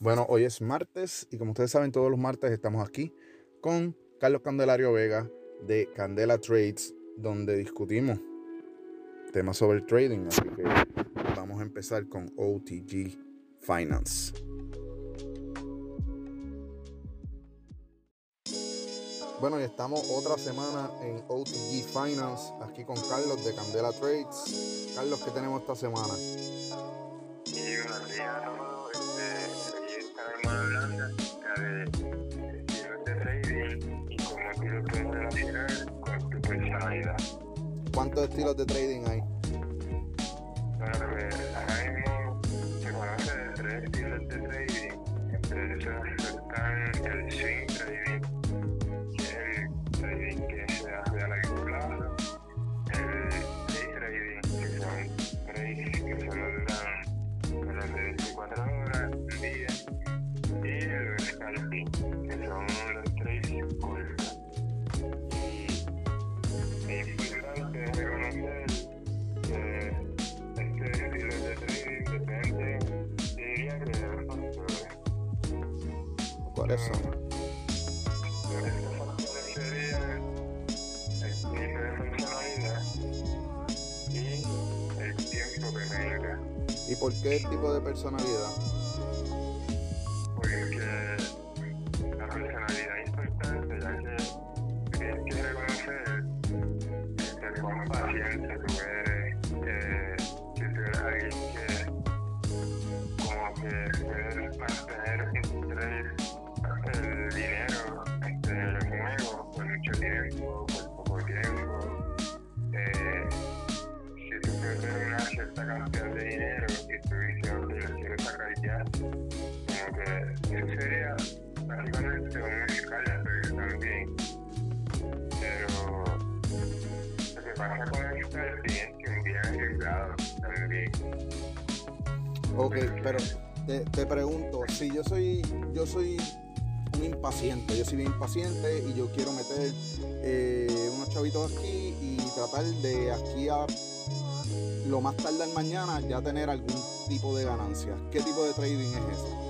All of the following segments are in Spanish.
Bueno, hoy es martes y como ustedes saben, todos los martes estamos aquí con Carlos Candelario Vega de Candela Trades, donde discutimos temas sobre trading. Así que vamos a empezar con OTG Finance. Bueno, y estamos otra semana en OTG Finance, aquí con Carlos de Candela Trades. Carlos, ¿qué tenemos esta semana? ¿Cuántos estilos de trading hay? Bueno, pues mismo se conoce de tres estilos de trading. Entre esos están el Y el tiempo que tenga. ¿Y por qué tipo de personalidad? Cantidad de dinero tú dices, ok, lo quiero sacar ya, como que eso sería básicamente un escándalo también. Pero lo que pasa con el scalping es que es bien arriesgado también. Ok, pero te, te pregunto, si yo soy, yo soy un impaciente, yo soy bien impaciente y yo quiero meter eh, unos chavitos aquí y tratar de aquí a lo más tarde al mañana ya tener algún tipo de ganancia. ¿Qué tipo de trading es ese?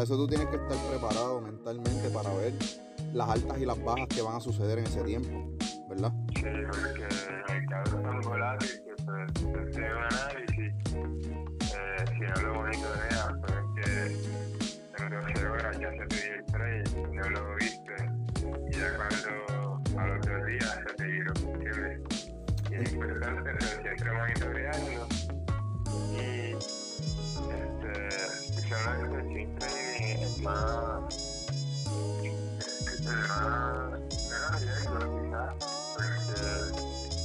Para eso, tú tienes que estar preparado mentalmente para ver las altas y las bajas que van a suceder en ese tiempo, ¿verdad? Sí, porque el mercado es tan volátil que tú tienes un análisis, eh, si no lo monitoreas, pues es que en 12 horas ya se te dio el trade, no lo viste, y ya cuando a los dos días se te dio, ¿entiendes? Y es importante pero siempre monitorearlo y este, el swing trading es más es más menos riesgo quizás porque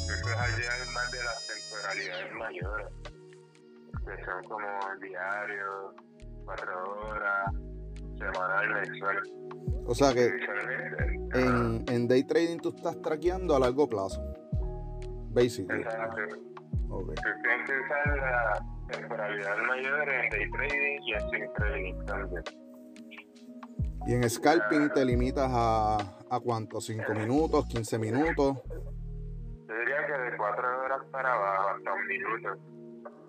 tú puedes hallar más de las temporalidades mayores que son como diario, cuatro horas, semanal, mensual. O sea que en, en day trading tú estás traqueando a largo plazo, basically. Exacto. Ok. Tú tienes que usar la temporalidad mayor en day trading y en swing trading también. Y en scalping te limitas a, a cuánto, 5 minutos, 15 minutos. Yo diría que de cuatro horas para abajo hasta un minuto.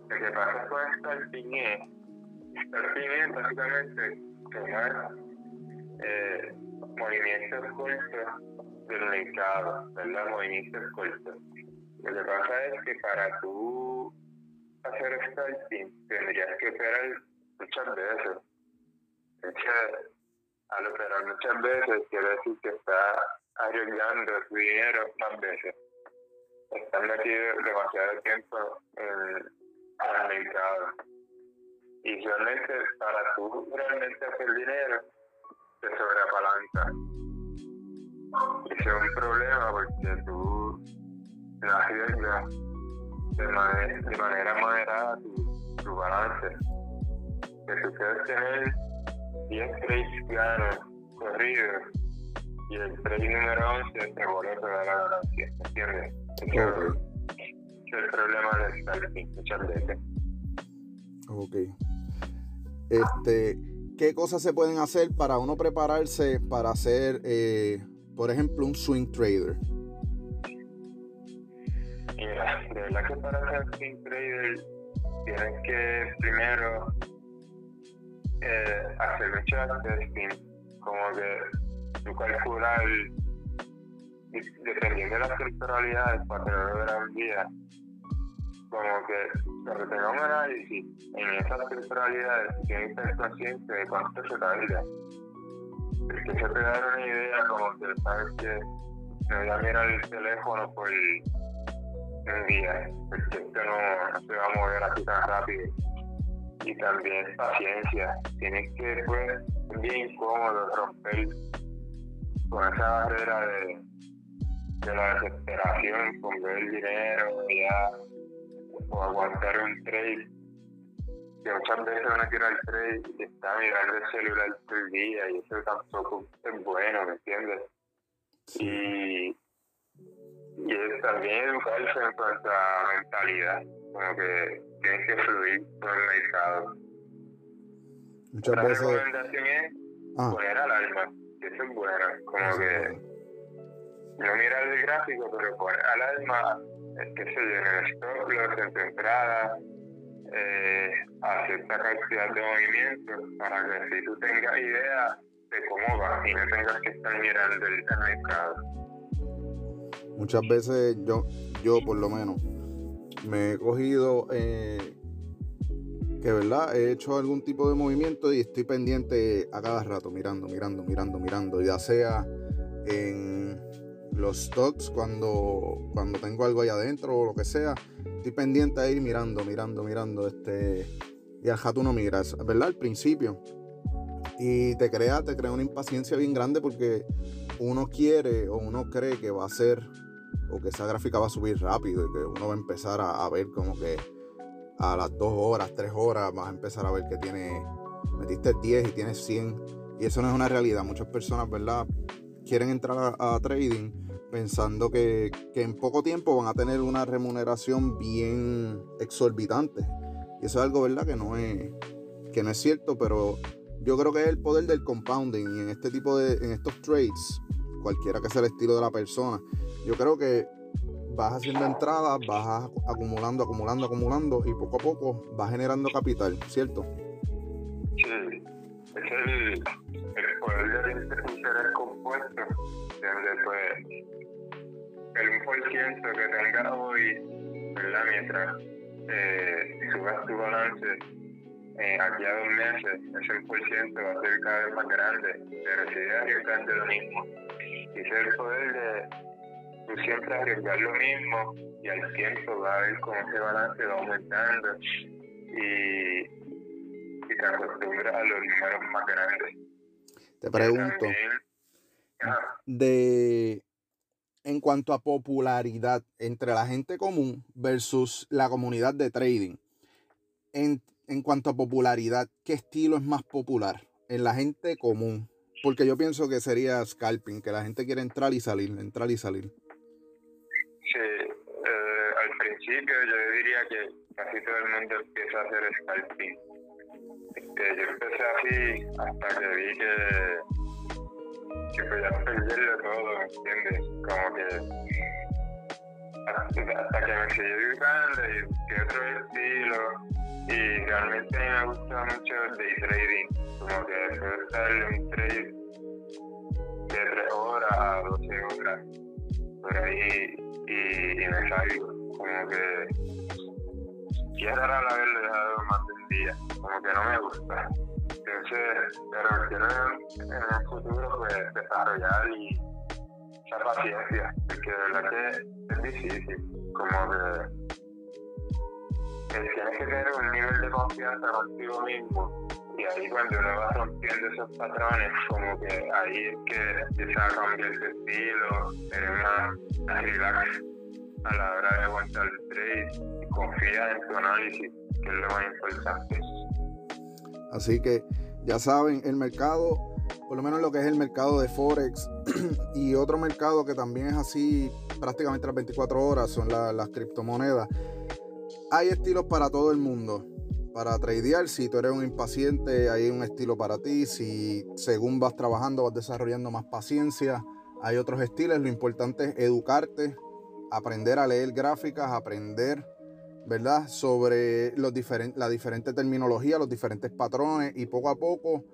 Lo que pasa con scalping es, scalping es básicamente tomar eh, movimientos cortos del mercado, ¿verdad? Movimientos cortos. Lo que pasa es que para tú hacer scalping tendrías que operar muchas veces. Al operar muchas veces quiere decir que estás arriesgando tu dinero más veces. Estás metido demasiado tiempo en, el mercado. Y realmente para tú realmente hacer dinero, te sobreapalanca. Y es un problema porque tú no arriesgas de, manera, de manera moderada tu, tu balance. Que tú puedes tener 10 trades ganos corridos y el trade número 11 te vuelve a pegar la ganancia, el problema del scalping muchas veces. Ok. Este, ¿Qué cosas se pueden hacer para uno prepararse para hacer, eh, por ejemplo, un swing trader? Mira, de verdad que para ser swing trader tienes que primero eh, hacer mucho testing, como que tú calcular, dependiendo de las temporalidades, para tener una gran vida, como que cuando tenga un análisis en esas temporalidades, tienes que ser consciente de cuánto se tarda. Porque se te da una idea, como que sabes que me voy a mirar el teléfono por un día, porque esto no, se va a mover así tan rápido. Y también paciencia, tienes que, pues, bien incómodo romper con esa barrera de, de la desesperación, con ver el dinero, ya o aguantar un trade. Que muchas veces uno tira el trade y está mirando el celular todo el día y eso tampoco es bueno, ¿me entiendes? Y, y es también educarse en cuanto a mentalidad, como que tienes que fluir con el mercado. Muchas Otra veces. recomendación es ah. poner alarma, que eso es bueno, como que no mirar el gráfico, pero poner alarma qué sé yo, en el stop loss, en tu entrada, eh, a cierta cantidad de movimientos para que si tú tengas idea de cómo va y no tengas que estar mirando el, mercado. Muchas veces yo, yo por lo menos, me he cogido eh, que verdad he hecho algún tipo de movimiento y estoy pendiente a cada rato, mirando, mirando, mirando, mirando, ya sea en los stocks cuando, cuando tengo algo ahí adentro o lo que sea. Estoy pendiente a ir mirando, mirando, mirando. Este, y al jato no miras, ¿verdad? Al principio. Y te crea, te crea una impaciencia bien grande porque uno quiere o uno cree que va a ser o que esa gráfica va a subir rápido y que uno va a empezar a, a ver como que a las dos horas, tres horas vas a empezar a ver que tiene, metiste 10 y tienes 100 y eso no es una realidad. Muchas personas, ¿verdad? Quieren entrar a trading pensando que, en poco tiempo van a tener una remuneración bien exorbitante. Y eso es algo, ¿verdad? Que no es, que no es cierto, pero yo creo que es el poder del compounding y en este tipo de, en estos trades, cualquiera que sea el estilo de la persona, yo creo que vas haciendo entradas, vas acumulando, acumulando, acumulando y poco a poco vas generando capital, ¿cierto? Sí, es el, el poder del interés compuesto, donde pues el 1% que tengas hoy, ¿verdad? Mientras eh, subas tu balance eh, aquí a dos meses, ese 1% va a ser cada vez más grande, pero si arriesgando lo mismo. Y el poder de tú siempre arriesgar lo mismo y al tiempo va a ver cómo ese balance va aumentando y, y te acostumbras a los números más grandes. Te pregunto, de en cuanto a popularidad entre la gente común versus la comunidad de trading. En, en, cuanto a popularidad, ¿qué estilo es más popular en la gente común? Porque yo pienso que sería scalping, que la gente quiere entrar y salir, entrar y salir. Sí, eh, al principio yo diría que casi todo el mundo empieza a hacer scalping. Este, yo empecé así hasta que vi que que podías perderlo todo, ¿me entiendes? Como que hasta, que me seguí educando y busqué otro estilo y realmente a mí me gusta mucho el day trading, como que puedo estar un trade de 3 horas a 12 horas. Por ahí y, y me salgo, como que quiero haberlo dejado más de un día, como que no me gusta. Entonces, pero quiero en, el futuro pues, desarrollar y esa paciencia, porque de verdad que es difícil, como que, tienes que tener un nivel de confianza contigo mismo y ahí cuando uno va rompiendo esos patrones, como que ahí es que empieza a cambiar tu estilo, tener más, relax a la hora de aguantar el trade confía en tu análisis, que es lo más importante. Así que ya saben, el mercado por lo menos lo que es el mercado de Forex y otro mercado que también es así prácticamente las 24 horas son las criptomonedas. Hay estilos para todo el mundo. Para tradear, si tú eres un impaciente, hay un estilo para ti. Si según vas trabajando, vas desarrollando más paciencia, hay otros estilos. Lo importante es educarte, aprender a leer gráficas, aprender, ¿verdad? Sobre los la diferente terminología, los diferentes patrones y poco a poco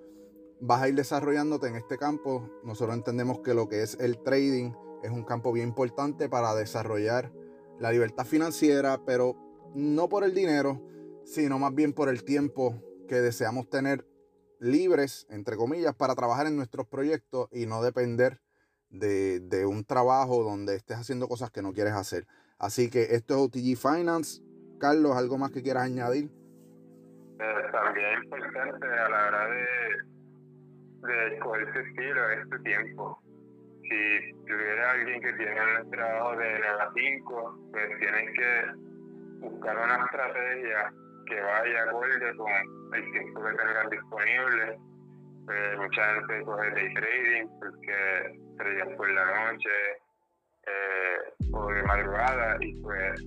vas a ir desarrollándote en este campo. Nosotros entendemos que lo que es el trading es un campo bien importante para desarrollar la libertad financiera, pero no por el dinero, sino más bien por el tiempo que deseamos tener libres, entre comillas, para trabajar en nuestros proyectos y no depender de, un trabajo donde estés haciendo cosas que no quieres hacer. Así que esto es OTG Finance. Carlos, ¿algo más que quieras añadir? Eh, también importante a la hora de, de escoger ese estilo es tu tiempo. Si tuviera alguien que tiene un trabajo de 9 a 5, pues tienes que buscar una estrategia que vaya acorde con el tiempo que tengan disponible pues, mucha gente coge day trading porque tradean por la noche eh, o de madrugada y pues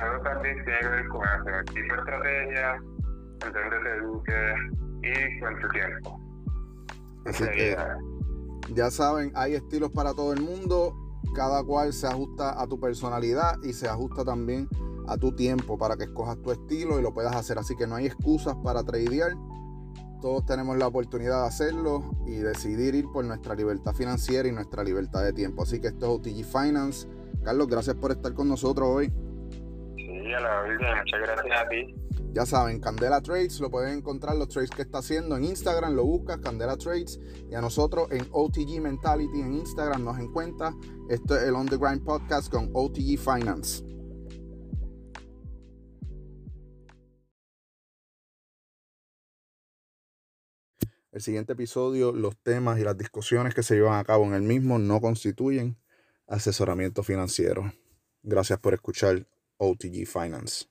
algo también tiene que ver con hacer tipo de estrategia, entender te eduque y con tu tiempo. Así que ya saben, hay estilos para todo el mundo, cada cual se ajusta a tu personalidad y se ajusta también a tu tiempo para que escojas tu estilo y lo puedas hacer. Así que no hay excusas para tradear todos tenemos la oportunidad de hacerlo y decidir ir por nuestra libertad financiera y nuestra libertad de tiempo. Así que esto es OTG Finance. Carlos, gracias por estar con nosotros hoy. Sí, a la vida, muchas gracias a ti. Ya saben, Candela Trades, lo pueden encontrar los trades que está haciendo en Instagram, lo buscas, Candela Trades, y a nosotros en OTG Mentality en Instagram nos encuentra. Esto es el On The Grind Podcast con OTG Finance. El siguiente episodio, los temas y las discusiones que se llevan a cabo en el mismo no constituyen asesoramiento financiero. Gracias por escuchar OTG Finance.